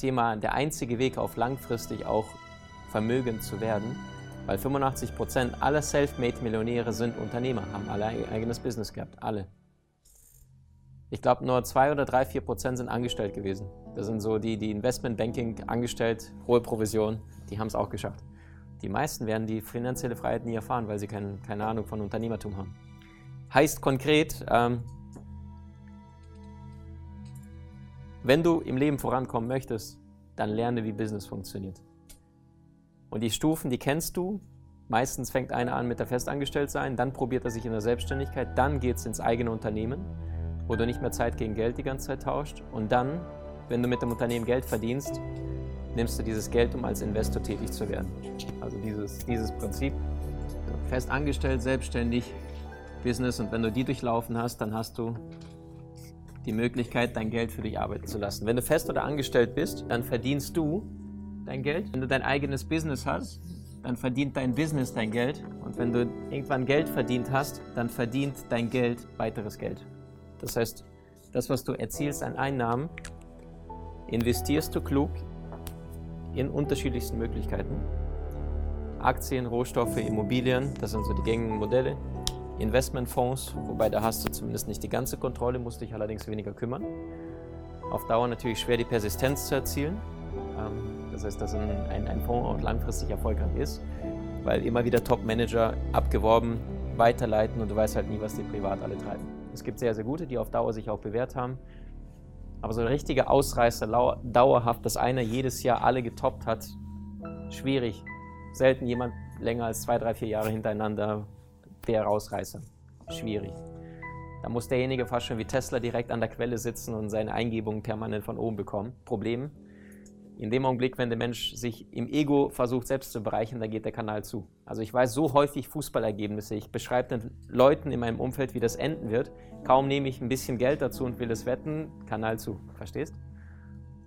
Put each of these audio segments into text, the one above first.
Thema der einzige Weg auf langfristig auch vermögend zu werden, weil 85 Prozent aller Selfmade-Millionäre sind Unternehmer, haben alle ein eigenes Business gehabt, alle. Ich glaube, nur 2 oder 3, 4 Prozent sind angestellt gewesen. Das sind so die, die Investmentbanking angestellt, hohe Provision, die haben es auch geschafft. Die meisten werden die finanzielle Freiheit nie erfahren, weil sie kein, keine Ahnung von Unternehmertum haben. Heißt konkret, ähm, Wenn du im Leben vorankommen möchtest, dann lerne, wie Business funktioniert. Und die Stufen, die kennst du. Meistens fängt einer an mit der Festangestelltsein, dann probiert er sich in der Selbstständigkeit, dann geht es ins eigene Unternehmen, wo du nicht mehr Zeit gegen Geld die ganze Zeit tauscht. Und dann, wenn du mit dem Unternehmen Geld verdienst, nimmst du dieses Geld, um als Investor tätig zu werden. Also dieses, dieses Prinzip, festangestellt, selbstständig, Business. Und wenn du die durchlaufen hast, dann hast du die Möglichkeit, dein Geld für dich arbeiten zu lassen. Wenn du fest oder angestellt bist, dann verdienst du dein Geld. Wenn du dein eigenes Business hast, dann verdient dein Business dein Geld. Und wenn du irgendwann Geld verdient hast, dann verdient dein Geld weiteres Geld. Das heißt, das, was du erzielst an Einnahmen, investierst du klug in unterschiedlichsten Möglichkeiten. Aktien, Rohstoffe, Immobilien, das sind so die gängigen Modelle. Investmentfonds, wobei da hast du zumindest nicht die ganze Kontrolle, musst dich allerdings weniger kümmern. Auf Dauer natürlich schwer die Persistenz zu erzielen. Ähm, das heißt, dass ein, ein Fonds auch langfristig erfolgreich ist, weil immer wieder Top-Manager abgeworben weiterleiten und du weißt halt nie, was die privat alle treiben. Es gibt sehr, sehr gute, die auf Dauer sich auch bewährt haben. Aber so ein richtiger Ausreißer, dauerhaft, dass einer jedes Jahr alle getoppt hat, schwierig. Selten jemand länger als zwei, drei, vier Jahre hintereinander der Rausreißer. Schwierig. Da muss derjenige fast schon wie Tesla direkt an der Quelle sitzen und seine Eingebungen permanent von oben bekommen. Problem, in dem Augenblick, wenn der Mensch sich im Ego versucht, selbst zu bereichern, dann geht der Kanal zu. Also ich weiß so häufig Fußballergebnisse. Ich beschreibe den Leuten in meinem Umfeld, wie das enden wird. Kaum nehme ich ein bisschen Geld dazu und will es wetten, Kanal zu. Verstehst?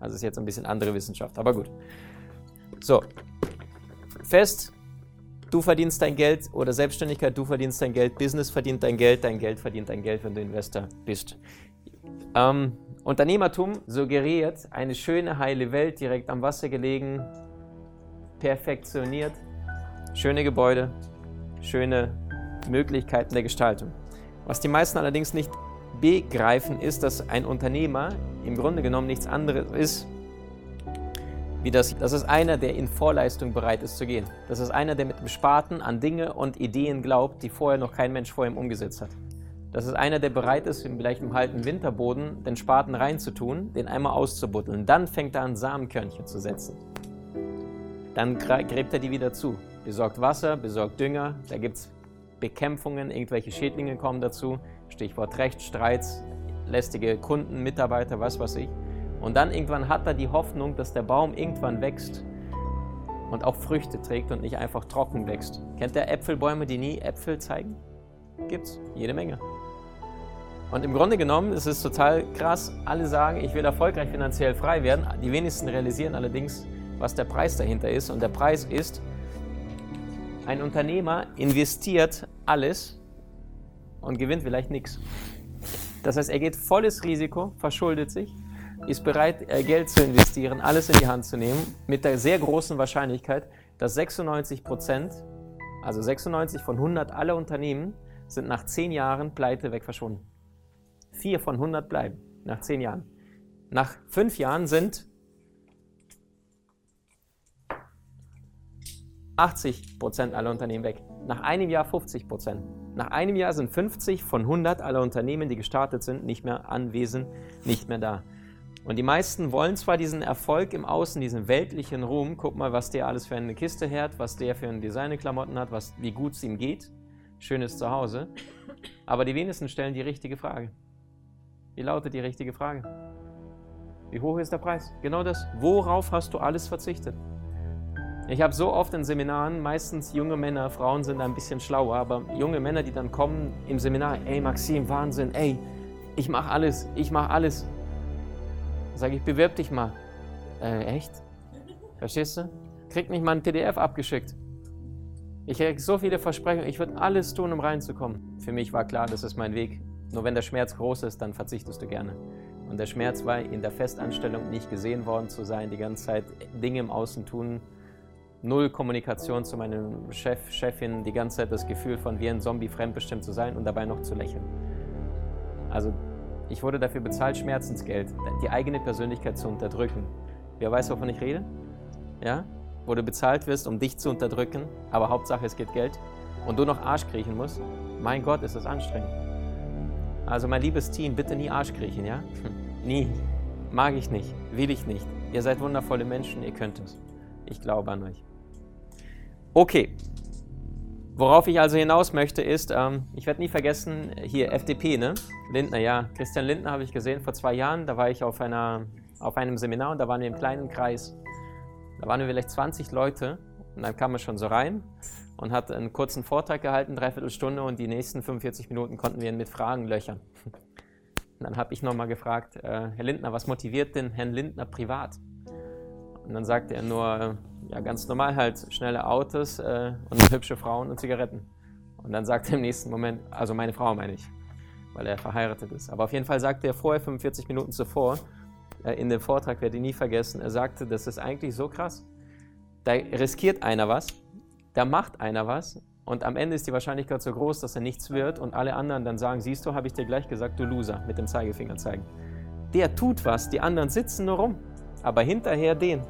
Also ist jetzt ein bisschen andere Wissenschaft, aber gut. So, fest, Du verdienst dein Geld oder Selbstständigkeit, du verdienst dein Geld, Business verdient dein Geld, dein Geld verdient dein Geld, wenn du Investor bist. Ähm, Unternehmertum suggeriert eine schöne, heile Welt, direkt am Wasser gelegen, perfektioniert, schöne Gebäude, schöne Möglichkeiten der Gestaltung. Was die meisten allerdings nicht begreifen, ist, dass ein Unternehmer im Grunde genommen nichts anderes ist wie das, das ist einer, der in Vorleistung bereit ist zu gehen. Das ist einer, der mit dem Spaten an Dinge und Ideen glaubt, die vorher noch kein Mensch vor ihm umgesetzt hat. Das ist einer, der bereit ist, vielleicht im kalten Winterboden den Spaten reinzutun, den einmal auszubuddeln. Dann fängt er an, Samenkörnchen zu setzen. Dann gräbt er die wieder zu. Besorgt Wasser, besorgt Dünger, da gibt es Bekämpfungen, irgendwelche Schädlinge kommen dazu. Stichwort Rechtsstreits, lästige Kunden, Mitarbeiter, was weiß ich. Und dann irgendwann hat er die Hoffnung, dass der Baum irgendwann wächst und auch Früchte trägt und nicht einfach trocken wächst. Kennt ihr Äpfelbäume, die nie Äpfel zeigen? Gibt's, jede Menge. Und im Grunde genommen ist es total krass. Alle sagen, ich will erfolgreich finanziell frei werden. Die wenigsten realisieren allerdings, was der Preis dahinter ist. Und der Preis ist, ein Unternehmer investiert alles und gewinnt vielleicht nichts. Das heißt, er geht volles Risiko, verschuldet sich ist bereit, äh, Geld zu investieren, alles in die Hand zu nehmen, mit der sehr großen Wahrscheinlichkeit, dass 96 Prozent, also 96 von 100 aller Unternehmen, sind nach 10 Jahren pleite weg verschwunden. 4 von 100 bleiben nach 10 Jahren. Nach 5 Jahren sind 80 Prozent aller Unternehmen weg. Nach einem Jahr 50 Prozent. Nach einem Jahr sind 50 von 100 aller Unternehmen, die gestartet sind, nicht mehr anwesend, nicht mehr da. Und die meisten wollen zwar diesen Erfolg im Außen, diesen weltlichen Ruhm, guck mal, was der alles für eine Kiste hat, was der für ein Designerklamotten hat, was, wie gut es ihm geht, schönes Zuhause, aber die wenigsten stellen die richtige Frage. Wie lautet die richtige Frage? Wie hoch ist der Preis? Genau das. Worauf hast du alles verzichtet? Ich habe so oft in Seminaren, meistens junge Männer, Frauen sind ein bisschen schlauer, aber junge Männer, die dann kommen im Seminar, ey Maxim, Wahnsinn, ey, ich mache alles, ich mache alles. Sage ich, bewirb dich mal. Äh, echt? Verstehst du? Krieg nicht mal ein PDF abgeschickt. Ich kriege so viele Versprechungen, ich würde alles tun, um reinzukommen. Für mich war klar, das ist mein Weg. Nur wenn der Schmerz groß ist, dann verzichtest du gerne. Und der Schmerz war, in der Festanstellung nicht gesehen worden zu sein, die ganze Zeit Dinge im Außen tun, null Kommunikation zu meinem Chef, Chefin, die ganze Zeit das Gefühl von wie ein Zombie fremdbestimmt zu sein und dabei noch zu lächeln. Also ich wurde dafür bezahlt, Schmerzensgeld, die eigene Persönlichkeit zu unterdrücken. Wer weiß, wovon ich rede? Ja? Wo du bezahlt wirst, um dich zu unterdrücken, aber Hauptsache es geht Geld und du noch Arsch kriechen musst. Mein Gott, ist das anstrengend. Also mein liebes Team, bitte nie Arsch kriechen, ja? nie. Mag ich nicht, will ich nicht. Ihr seid wundervolle Menschen, ihr könnt es. Ich glaube an euch. Okay. Worauf ich also hinaus möchte ist, ähm, ich werde nie vergessen, hier FDP, ne? Lindner, ja. Christian Lindner habe ich gesehen vor zwei Jahren. Da war ich auf, einer, auf einem Seminar und da waren wir im kleinen Kreis. Da waren wir vielleicht 20 Leute und dann kam er schon so rein und hat einen kurzen Vortrag gehalten, dreiviertel Stunde und die nächsten 45 Minuten konnten wir ihn mit Fragen löchern. Und dann habe ich nochmal gefragt, äh, Herr Lindner, was motiviert denn Herrn Lindner privat? Und dann sagte er nur, ja, ganz normal halt, schnelle Autos äh, und hübsche Frauen und Zigaretten. Und dann sagte er im nächsten Moment, also meine Frau meine ich, weil er verheiratet ist. Aber auf jeden Fall sagte er vorher, 45 Minuten zuvor, äh, in dem Vortrag, werde ich nie vergessen, er sagte, das ist eigentlich so krass. Da riskiert einer was, da macht einer was und am Ende ist die Wahrscheinlichkeit so groß, dass er nichts wird und alle anderen dann sagen, siehst du, habe ich dir gleich gesagt, du Loser, mit dem Zeigefinger zeigen. Der tut was, die anderen sitzen nur rum aber hinterher den.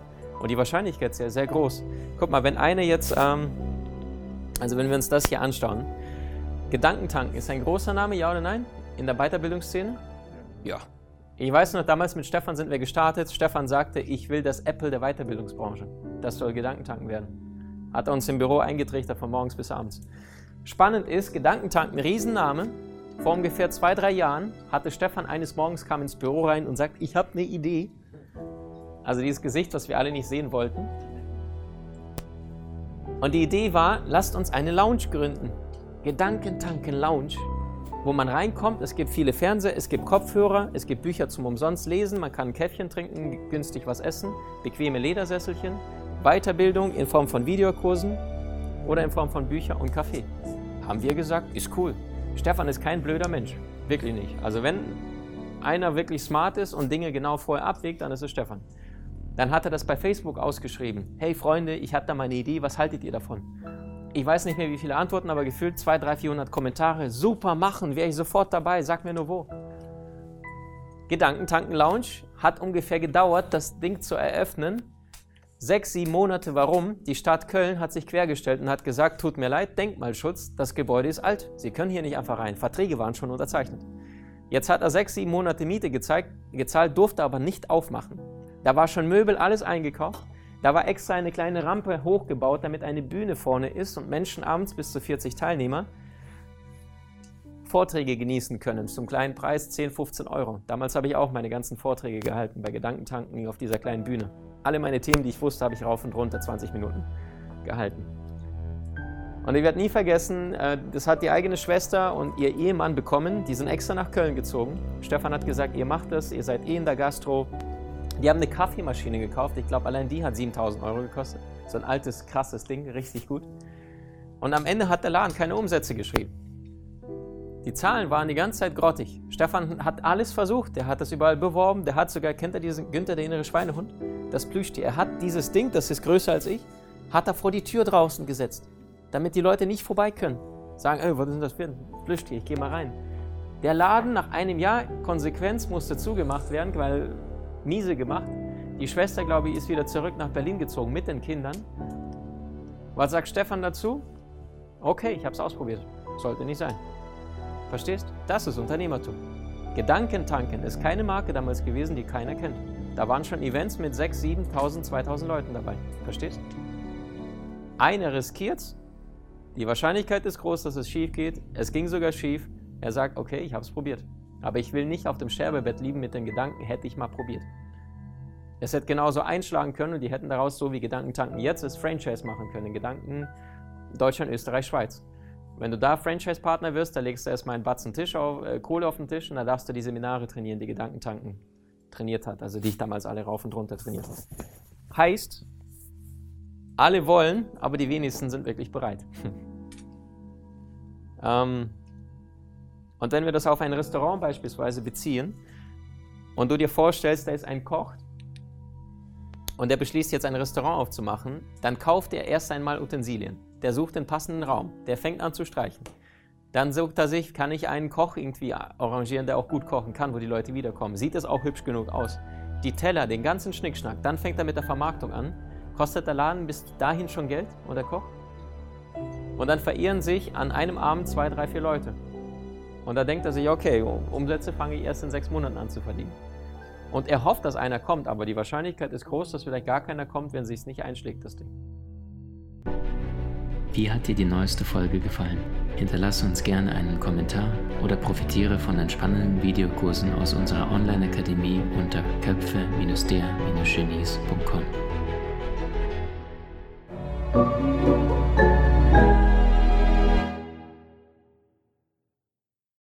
Und die Wahrscheinlichkeit ist ja sehr groß. Guck mal, wenn eine jetzt, ähm, also wenn wir uns das hier anschauen, Gedankentanken ist ein großer Name, ja oder nein? In der Weiterbildungsszene? Ja. Ich weiß noch, damals mit Stefan sind wir gestartet. Stefan sagte, ich will das Apple der Weiterbildungsbranche. Das soll Gedankentanken werden. Hat er uns im Büro eingetrichtert von morgens bis abends. Spannend ist, Gedankentanken, Riesenname. Vor ungefähr zwei, drei Jahren hatte Stefan eines Morgens kam ins Büro rein und sagt, ich habe eine Idee. Also dieses Gesicht, was wir alle nicht sehen wollten. Und die Idee war, lasst uns eine Lounge gründen. Gedankentanken Lounge, wo man reinkommt. Es gibt viele Fernseher, es gibt Kopfhörer, es gibt Bücher zum umsonst lesen, man kann ein Käffchen trinken, günstig was essen, bequeme Ledersesselchen, Weiterbildung in Form von Videokursen oder in Form von Büchern und Kaffee. Haben wir gesagt, ist cool. Stefan ist kein blöder Mensch, wirklich nicht. Also wenn einer wirklich smart ist und Dinge genau vorher abwägt, dann ist es Stefan. Dann hat er das bei Facebook ausgeschrieben. Hey Freunde, ich habe da mal eine Idee, was haltet ihr davon? Ich weiß nicht mehr, wie viele Antworten, aber gefühlt 200, 300, 400 Kommentare. Super, machen, wäre ich sofort dabei, sag mir nur wo. Gedankentanken Lounge hat ungefähr gedauert, das Ding zu eröffnen. Sechs, sieben Monate, warum? Die Stadt Köln hat sich quergestellt und hat gesagt, tut mir leid, Denkmalschutz, das Gebäude ist alt. Sie können hier nicht einfach rein. Verträge waren schon unterzeichnet. Jetzt hat er sechs, sieben Monate Miete gezeigt, gezahlt, durfte aber nicht aufmachen. Da war schon Möbel, alles eingekauft. Da war extra eine kleine Rampe hochgebaut, damit eine Bühne vorne ist und Menschen abends bis zu 40 Teilnehmer Vorträge genießen können zum kleinen Preis 10, 15 Euro. Damals habe ich auch meine ganzen Vorträge gehalten bei Gedankentanken auf dieser kleinen Bühne. Alle meine Themen, die ich wusste, habe ich rauf und runter 20 Minuten gehalten. Und ich werde nie vergessen, äh, das hat die eigene Schwester und ihr Ehemann bekommen. Die sind extra nach Köln gezogen. Stefan hat gesagt, ihr macht das, ihr seid eh in der Gastro, die haben eine Kaffeemaschine gekauft. Ich glaube, allein die hat 7000 Euro gekostet. So ein altes, krasses Ding, richtig gut. Und am Ende hat der Laden keine Umsätze geschrieben. Die Zahlen waren die ganze Zeit grottig. Stefan hat alles versucht. Der hat das überall beworben. Der hat sogar, kennt er diesen Günther, der innere Schweinehund? Das Plüschtier. Er hat dieses Ding, das ist größer als ich, hat er vor die Tür draußen gesetzt, damit die Leute nicht vorbei können. Sagen, ey, was ist denn das für ein Plüschtier? Ich gehe mal rein. Der Laden nach einem Jahr Konsequenz musste zugemacht werden, weil miese gemacht. Die Schwester, glaube ich, ist wieder zurück nach Berlin gezogen mit den Kindern. Was sagt Stefan dazu? Okay, ich habe es ausprobiert. Sollte nicht sein. Verstehst? Das ist Unternehmertum. Gedankentanken ist keine Marke damals gewesen, die keiner kennt. Da waren schon Events mit 6, 7, 1000, 2000 Leuten dabei. Verstehst? Einer riskiert Die Wahrscheinlichkeit ist groß, dass es schief geht. Es ging sogar schief. Er sagt, okay, ich habe es probiert. Aber ich will nicht auf dem Sterbebett liegen mit dem Gedanken, hätte ich mal probiert. Es hätte genauso einschlagen können und die hätten daraus so wie Gedankentanken jetzt das Franchise machen können. Gedanken Deutschland, Österreich, Schweiz. Wenn du da Franchise-Partner wirst, da legst du erstmal einen Batzen Tisch auf, äh, Kohle auf den Tisch und da darfst du die Seminare trainieren, die Gedankentanken trainiert hat, also die ich damals alle rauf und runter trainiert habe. Heißt, alle wollen, aber die wenigsten sind wirklich bereit. ähm, und wenn wir das auf ein Restaurant beispielsweise beziehen und du dir vorstellst, da ist ein Koch und der beschließt jetzt ein Restaurant aufzumachen, dann kauft er erst einmal Utensilien. Der sucht den passenden Raum, der fängt an zu streichen. Dann sucht er sich, kann ich einen Koch irgendwie arrangieren, der auch gut kochen kann, wo die Leute wiederkommen. Sieht es auch hübsch genug aus? Die Teller, den ganzen Schnickschnack. Dann fängt er mit der Vermarktung an. Kostet der Laden bis dahin schon Geld und der Koch? Und dann verehren sich an einem Abend zwei, drei, vier Leute. Und da denkt er sich, okay, Umsätze fange ich erst in sechs Monaten an zu verdienen. Und er hofft, dass einer kommt, aber die Wahrscheinlichkeit ist groß, dass vielleicht gar keiner kommt, wenn es nicht einschlägt, das Ding. Wie hat dir die neueste Folge gefallen? Hinterlasse uns gerne einen Kommentar oder profitiere von den spannenden Videokursen aus unserer Online-Akademie unter köpfe-der-genies.com.